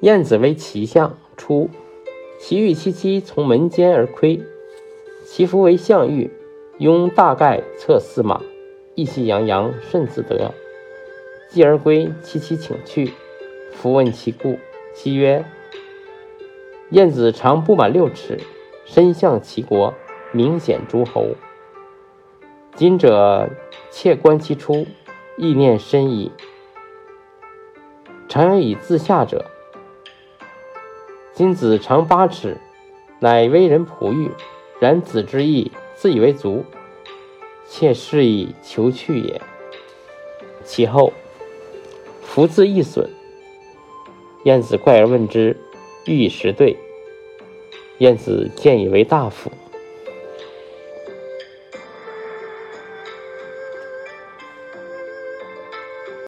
燕子为骑象，出。其欲戚戚从门间而窥，其夫为相欲，拥大盖策驷马，意气洋洋，甚自得。继而归，其妻请去，夫问其故，妻曰：“燕子长不满六尺，身向齐国，明显诸侯。今者窃观其出，意念深矣。常以自下者。”今子长八尺，乃为人仆役。然子之意，自以为足，妾是以求去也。其后，福字易损。晏子怪而问之，欲以实对。晏子见以为大夫。